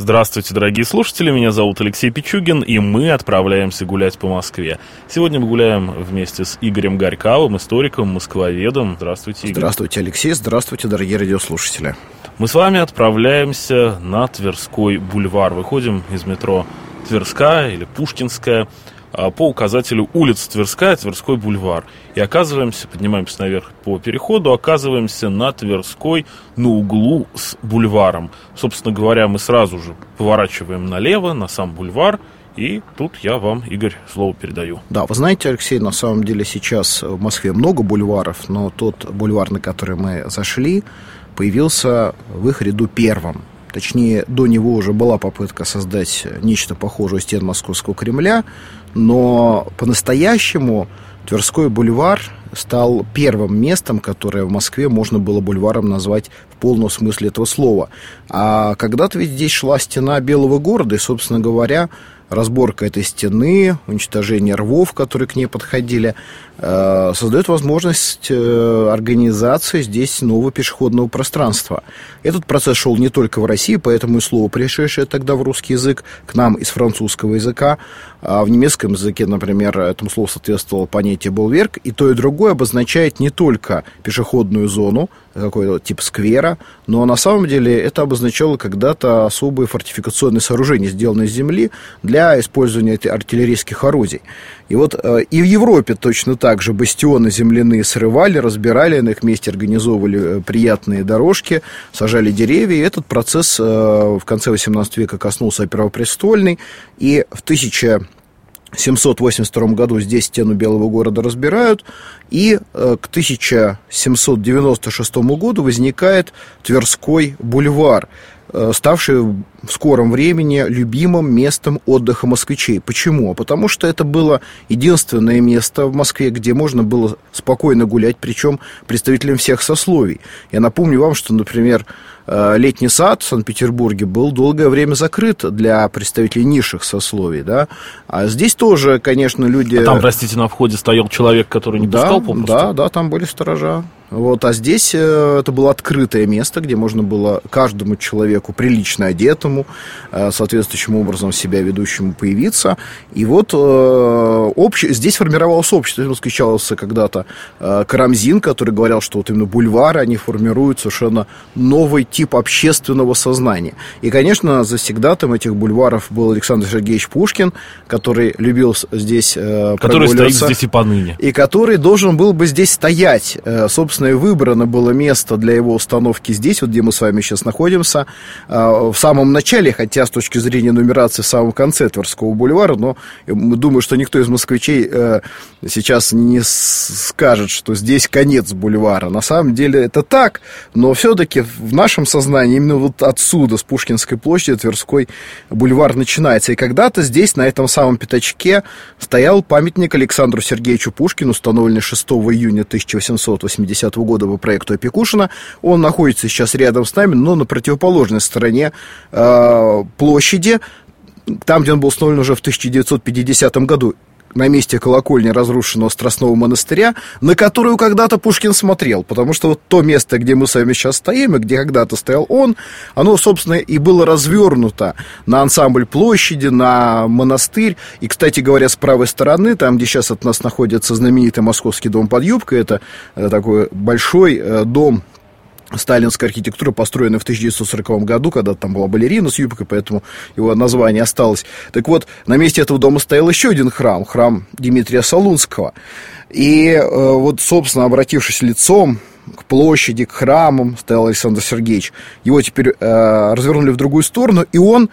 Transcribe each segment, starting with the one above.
Здравствуйте, дорогие слушатели, меня зовут Алексей Пичугин, и мы отправляемся гулять по Москве. Сегодня мы гуляем вместе с Игорем Горьковым, историком, москвоведом. Здравствуйте, Игорь. Здравствуйте, Алексей. Здравствуйте, дорогие радиослушатели. Мы с вами отправляемся на Тверской бульвар. Выходим из метро Тверская или Пушкинская по указателю улица Тверская, Тверской бульвар. И оказываемся, поднимаемся наверх по переходу, оказываемся на Тверской, на углу с бульваром. Собственно говоря, мы сразу же поворачиваем налево, на сам бульвар, и тут я вам, Игорь, слово передаю. Да, вы знаете, Алексей, на самом деле сейчас в Москве много бульваров, но тот бульвар, на который мы зашли, появился в их ряду первым. Точнее, до него уже была попытка создать нечто похожее стен Московского Кремля, но по-настоящему Тверской бульвар стал первым местом, которое в Москве можно было бульваром назвать в полном смысле этого слова. А когда-то ведь здесь шла стена Белого города, и, собственно говоря, разборка этой стены, уничтожение рвов, которые к ней подходили, создает возможность э, организации здесь нового пешеходного пространства. Этот процесс шел не только в России, поэтому и слово, пришедшее тогда в русский язык, к нам из французского языка, а в немецком языке, например, этому слову соответствовало понятие «булверк», и то и другое обозначает не только пешеходную зону, какой-то тип сквера, но на самом деле это обозначало когда-то особые фортификационные сооружения, сделанные из земли для использования артиллерийских орудий. И вот э, и в Европе точно так же бастионы земляные срывали, разбирали, на их месте организовывали э, приятные дорожки, сажали деревья. И этот процесс э, в конце XVIII века коснулся Первопрестольной, и в 1000 782 году здесь стену Белого города разбирают, и э, к 1796 году возникает Тверской бульвар, э, ставший в скором времени любимым местом отдыха москвичей. Почему? Потому что это было единственное место в Москве, где можно было спокойно гулять, причем представителям всех сословий. Я напомню вам, что, например, Э, летний сад в Санкт-Петербурге был долгое время закрыт для представителей низших сословий, да, а здесь тоже, конечно, люди... А там, простите, на входе стоял человек, который не да, пускал попросту? Да, да, там были сторожа. Вот, а здесь э, это было открытое место, где можно было каждому человеку, прилично одетому, э, соответствующим образом себя ведущему появиться. И вот э, общ... здесь формировалось общество. Встречался когда-то Карамзин, который говорил, что вот именно бульвары, они формируют совершенно новый тип общественного сознания. И, конечно, завсегдатым этих бульваров был Александр Сергеевич Пушкин, который любил здесь Который стоит здесь и поныне. И который должен был бы здесь стоять, собственно, собственно, и выбрано было место для его установки здесь, вот где мы с вами сейчас находимся, а, в самом начале, хотя с точки зрения нумерации в самом конце Тверского бульвара, но думаю, что никто из москвичей э, сейчас не скажет, что здесь конец бульвара. На самом деле это так, но все-таки в нашем сознании именно вот отсюда, с Пушкинской площади, Тверской бульвар начинается. И когда-то здесь, на этом самом пятачке, стоял памятник Александру Сергеевичу Пушкину, установленный 6 июня 1880 2010 года по проекту Опекушина. Он находится сейчас рядом с нами, но на противоположной стороне э, площади, там, где он был установлен уже в 1950 году на месте колокольни разрушенного Страстного монастыря, на которую когда-то Пушкин смотрел, потому что вот то место, где мы с вами сейчас стоим, и где когда-то стоял он, оно, собственно, и было развернуто на ансамбль площади, на монастырь, и, кстати говоря, с правой стороны, там, где сейчас от нас находится знаменитый московский дом под юбкой, это э, такой большой э, дом сталинская архитектура, построенная в 1940 году, когда там была балерина с юбкой, поэтому его название осталось. Так вот, на месте этого дома стоял еще один храм, храм Дмитрия Солунского. И э, вот, собственно, обратившись лицом к площади, к храмам, стоял Александр Сергеевич. Его теперь э, развернули в другую сторону, и он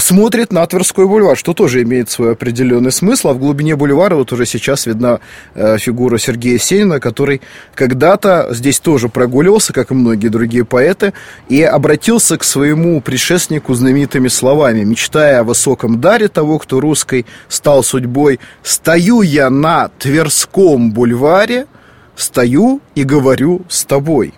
смотрит на Тверской бульвар, что тоже имеет свой определенный смысл. А в глубине бульвара вот уже сейчас видна э, фигура Сергея Сенина, который когда-то здесь тоже прогуливался, как и многие другие поэты, и обратился к своему предшественнику знаменитыми словами, мечтая о высоком даре того, кто русской стал судьбой, «Стою я на Тверском бульваре, стою и говорю с тобой».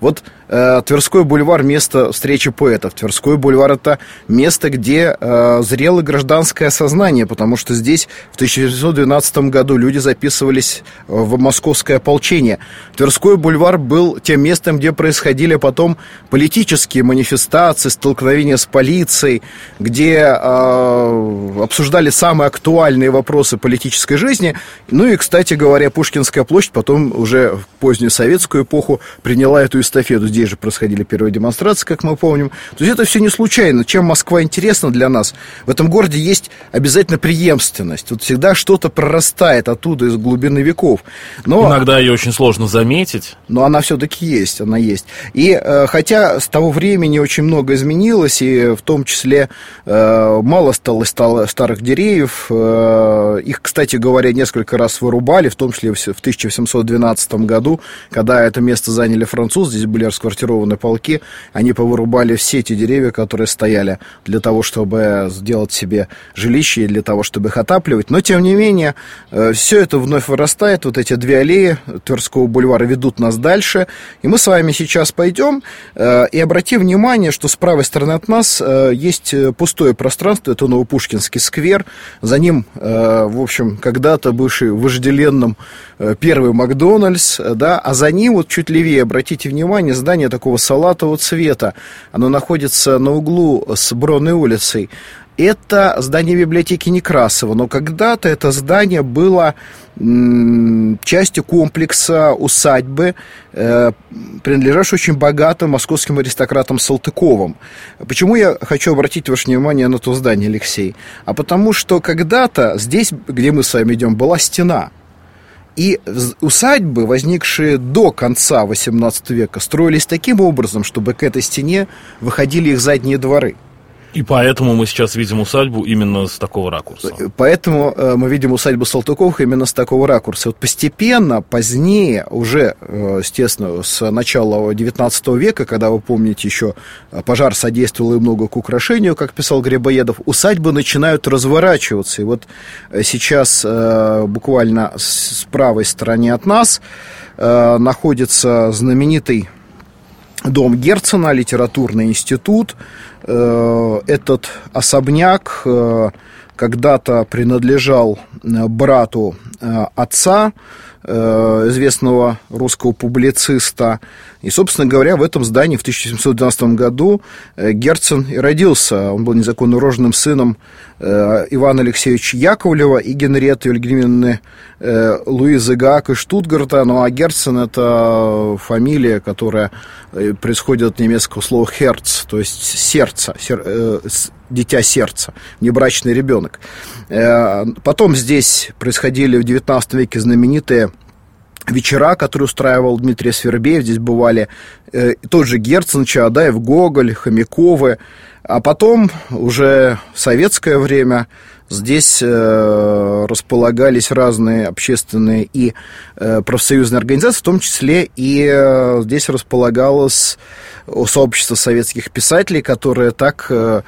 Вот э, Тверской бульвар – место встречи поэтов. Тверской бульвар – это место, где э, зрело гражданское сознание, потому что здесь в 1912 году люди записывались в московское ополчение. Тверской бульвар был тем местом, где происходили потом политические манифестации, столкновения с полицией, где э, обсуждали самые актуальные вопросы политической жизни. Ну и, кстати говоря, Пушкинская площадь потом уже в позднюю советскую эпоху приняла эту эстафету. Здесь же происходили первые демонстрации, как мы помним. То есть это все не случайно. Чем Москва интересна для нас? В этом городе есть обязательно преемственность. Вот всегда что-то прорастает оттуда из глубины веков. Но, Иногда ее очень сложно заметить. Но она все-таки есть, она есть. И э, хотя с того времени очень много изменилось, и в том числе э, мало стало, стало старых деревьев, э, их, кстати говоря, несколько раз вырубали, в том числе в 1812 году, когда это место заняли французы, здесь были расквартированы полки, они повырубали все эти деревья, которые стояли для того, чтобы сделать себе жилище и для того, чтобы их отапливать. Но, тем не менее, э, все это вновь вырастает. Вот эти две аллеи Тверского бульвара ведут нас дальше. И мы с вами сейчас пойдем э, и обратим внимание, что с правой стороны от нас э, есть пустое пространство, это Новопушкинский сквер. За ним, в общем, когда-то бывший вожделенным первый Макдональдс, да, а за ним вот чуть левее, обратите внимание, здание такого салатового цвета. Оно находится на углу с Бронной улицей. Это здание библиотеки Некрасова, но когда-то это здание было частью комплекса усадьбы, э, принадлежавшей очень богатым московским аристократам Салтыковым. Почему я хочу обратить ваше внимание на то здание, Алексей? А потому что когда-то здесь, где мы с вами идем, была стена – и усадьбы, возникшие до конца XVIII века, строились таким образом, чтобы к этой стене выходили их задние дворы – и поэтому мы сейчас видим усадьбу именно с такого ракурса. Поэтому э, мы видим усадьбу Салтыковых именно с такого ракурса. Вот постепенно, позднее, уже, э, естественно, с начала XIX века, когда, вы помните, еще пожар содействовал и много к украшению, как писал Грибоедов, усадьбы начинают разворачиваться. И вот э, сейчас буквально с правой стороны от нас находится знаменитый дом Герцена, литературный институт. Э, этот особняк э, когда-то принадлежал э, брату отца, известного русского публициста. И, собственно говоря, в этом здании в 1712 году Герцен и родился. Он был незаконно рожденным сыном Ивана Алексеевича Яковлева и Генриетты Евгеньевны Луизы Гаак из Штутгарта. Ну, а Герцен – это фамилия, которая происходит от немецкого слова «херц», то есть «сердце», сер, дитя сердца, небрачный ребенок. Э, потом здесь происходили в XIX веке знаменитые вечера, которые устраивал Дмитрий Свербеев. Здесь бывали э, тот же Герцен, Чаадаев, Гоголь, Хомяковы. А потом, уже в советское время, здесь э, располагались разные общественные и э, профсоюзные организации, в том числе и э, здесь располагалось сообщество советских писателей, которое так э,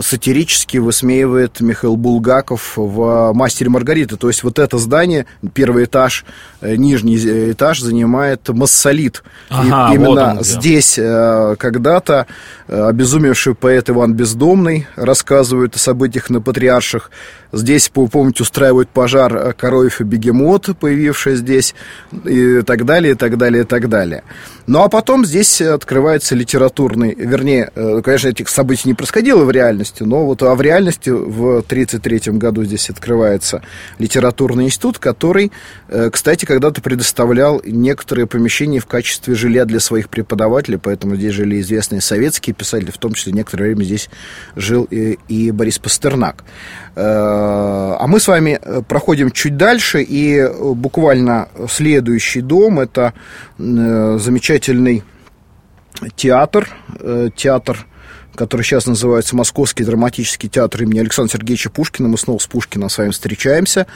сатирически высмеивает Михаил Булгаков в «Мастере Маргариты». То есть вот это здание, первый этаж, э, нижний этаж занимает массолит. Ага, и именно вот здесь э, когда-то э, обезумевший поэт Иван Бездомный рассказывает о событиях на Патриарших. Здесь, помните, устраивают пожар Коровьев и Бегемот, появивший здесь, и так далее, и так далее, и так далее. Ну, а потом здесь открывается литературный, вернее, конечно, этих событий не происходило в реальности, реальности. Но вот а в реальности в 1933 году здесь открывается литературный институт, который, э, кстати, когда-то предоставлял некоторые помещения в качестве жилья для своих преподавателей, поэтому здесь жили известные советские писатели, в том числе некоторое время здесь жил и, и Борис Пастернак. Э, а мы с вами э, проходим чуть дальше, и буквально следующий дом – это замечательный театр, театр который сейчас называется Московский драматический театр имени Александра Сергеевича Пушкина. Мы снова с Пушкиным с вами встречаемся.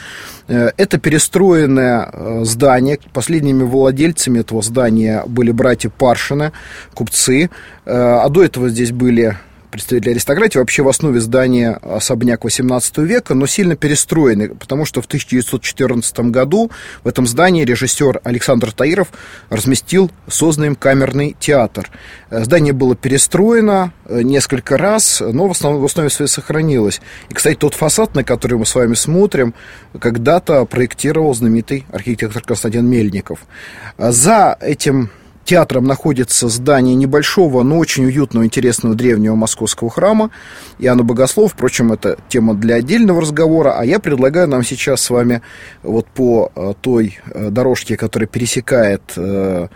Э, это перестроенное э, здание. Последними владельцами этого здания были братья Паршины, купцы. Э, а до этого здесь были представители аристократии. Вообще в основе здания особняк 18 века, но сильно перестроенный, потому что в 1914 году в этом здании режиссер Александр Таиров разместил созданный им камерный театр. Здание было перестроено несколько раз, но в, основном, в основе своей сохранилось. И, кстати, тот фасад, на который мы с вами смотрим, когда-то проектировал знаменитый архитектор Константин Мельников. За этим театром находится здание небольшого, но очень уютного, интересного древнего московского храма Иоанна Богослов. Впрочем, это тема для отдельного разговора. А я предлагаю нам сейчас с вами вот по э, той э, дорожке, которая пересекает э,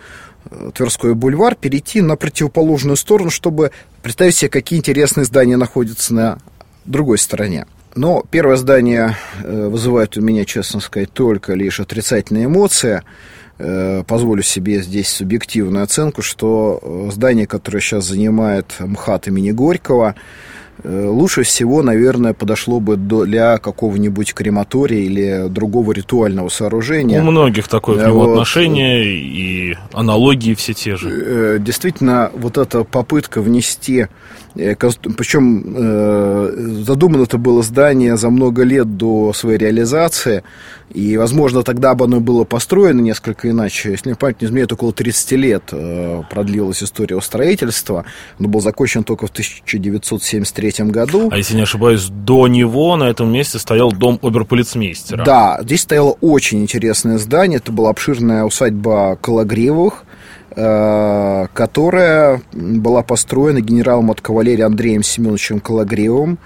Тверской бульвар, перейти на противоположную сторону, чтобы представить себе, какие интересные здания находятся на другой стороне. Но первое здание вызывает у меня, честно сказать, только лишь отрицательные эмоции – позволю себе здесь субъективную оценку, что э, здание, которое сейчас занимает МХАТ имени Горького, Э, лучше всего, наверное, подошло бы для какого-нибудь крематория или другого ритуального сооружения. У многих такое к нему вот. отношение и аналогии все те же. Э, действительно, вот эта попытка внести э, причем задумано это было здание за много лет до своей реализации, и, возможно, тогда бы оно было построено несколько иначе. Если не память не изменяет, около 30 лет продлилась история строительства. Оно было закончено только в 1973 1973 году. А если не ошибаюсь, до него на этом месте стоял дом оберполицмейстера. Да, здесь стояло очень интересное здание. Это была обширная усадьба Калагривых, э, которая была построена генералом от кавалерии Андреем Семеновичем Калагривым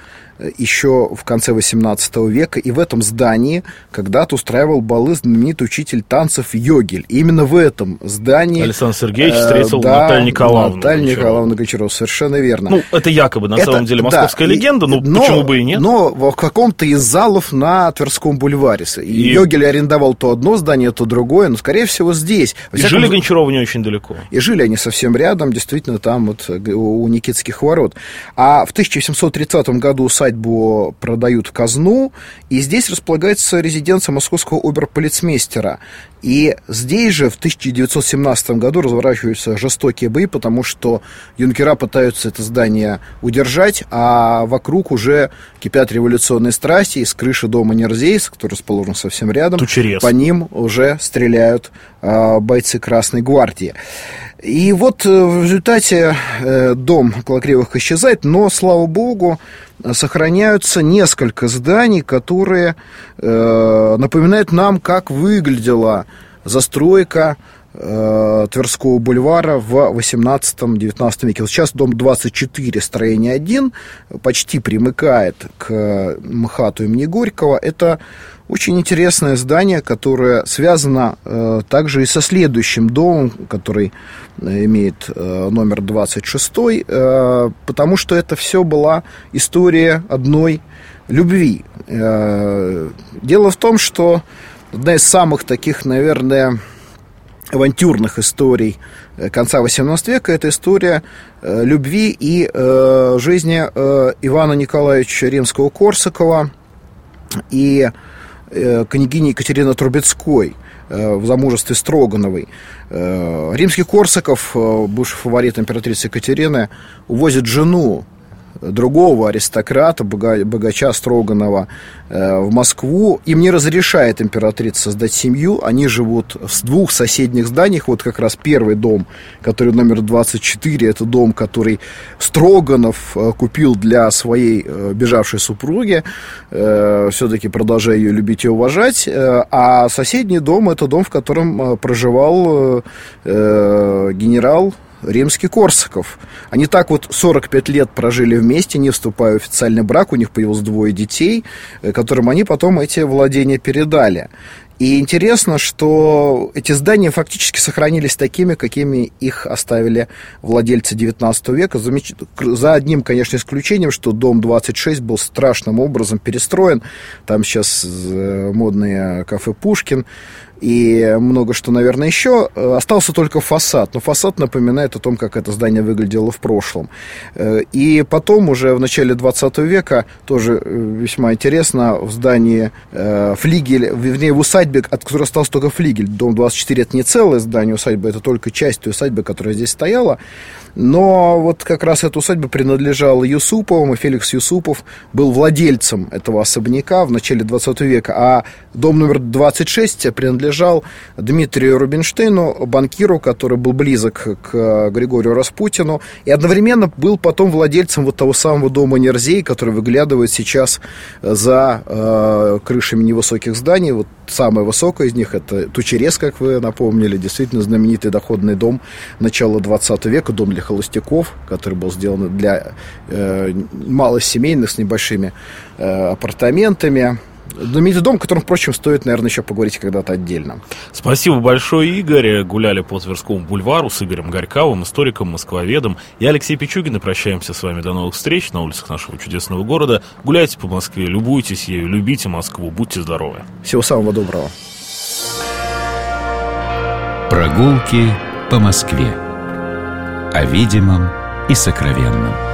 еще в конце XVIII века, и в этом здании когда-то устраивал балы знаменитый учитель танцев Йогель. И именно в этом здании... Александр Сергеевич встретил э, да, Наталью Николаевну. Наталью Николаевну Гончарову, совершенно верно. Ну, это якобы, на это, самом деле, московская да, легенда, ну, но, почему бы и нет? Но в каком-то из залов на Тверском бульваре. И, и Йогель арендовал то одно здание, то другое, но, скорее всего, здесь. и всяком... жили Гончаровы не очень далеко. И жили они совсем рядом, действительно, там вот у Никитских ворот. А в 1730 году усадьбу продают в казну, и здесь располагается резиденция московского оберполицмейстера. И здесь же в 1917 году разворачиваются жестокие бои, потому что юнкера пытаются это здание удержать, а вокруг уже кипят революционные страсти, и с крыши дома Нерзейс, который расположен совсем рядом, Тучерез. по ним уже стреляют а, бойцы Красной Гвардии. И вот э, в результате э, дом Колокривых исчезает, но, слава богу, сохраняются несколько зданий, которые э, напоминают нам, как выглядела застройка Тверского бульвара в 18-19 веке. Сейчас дом 24, строение 1, почти примыкает к МХАТу имени Горького. Это очень интересное здание, которое связано э, также и со следующим домом, который э, имеет э, номер 26, э, потому что это все была история одной любви. Э, дело в том, что одна из самых таких, наверное, авантюрных историй э, конца XVIII века это история э, любви и э, жизни э, Ивана Николаевича Римского-Корсакова и княгини Екатерины Трубецкой э, в замужестве Строгановой. Э, римский Корсаков, бывший фаворит императрицы Екатерины, увозит жену другого аристократа, богача Строганова, э, в Москву. Им не разрешает императрица создать семью. Они живут в двух соседних зданиях. Вот как раз первый дом, который номер 24, это дом, который Строганов э, купил для своей э, бежавшей супруги. Все-таки продолжая ее любить и уважать. А соседний дом, это дом, в котором проживал генерал римский Корсаков. Они так вот 45 лет прожили вместе, не вступая в официальный брак, у них появилось двое детей, э, которым они потом эти владения передали. И интересно, что эти здания фактически сохранились такими, какими их оставили владельцы 19 века, за одним, конечно, исключением, что дом 26 был страшным образом перестроен. Там сейчас э, модные кафе «Пушкин», и много что, наверное, еще. Остался только фасад, но фасад напоминает о том, как это здание выглядело в прошлом. И потом, уже в начале 20 века, тоже весьма интересно, в здании флигель, вернее, в усадьбе, от которой остался только флигель, дом 24, это не целое здание усадьбы, это только часть той усадьбы, которая здесь стояла, но вот как раз эта усадьба принадлежала Юсуповым, и Феликс Юсупов был владельцем этого особняка в начале 20 века, а дом номер 26 принадлежал Дмитрию Рубинштейну, банкиру, который был близок к Григорию Распутину, и одновременно был потом владельцем вот того самого дома Нерзей, который выглядывает сейчас за э, крышами невысоких зданий. Вот самое высокое из них это Тучерес, как вы напомнили, действительно знаменитый доходный дом начала 20 века, дом для холостяков, который был сделан для э, малосемейных с небольшими э, апартаментами. Знаменитый дом, о котором, впрочем, стоит, наверное, еще поговорить когда-то отдельно. Спасибо большое, Игорь. Гуляли по Тверскому бульвару с Игорем Горьковым, историком, москвоведом. Я Алексей Пичугин, и прощаемся с вами до новых встреч на улицах нашего чудесного города. Гуляйте по Москве, любуйтесь ею, любите Москву, будьте здоровы. Всего самого доброго. Прогулки по Москве о видимом и сокровенном.